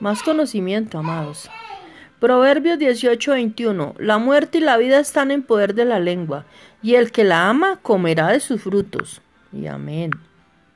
Más conocimiento, amados. Proverbios 18:21. La muerte y la vida están en poder de la lengua, y el que la ama comerá de sus frutos. Y amén.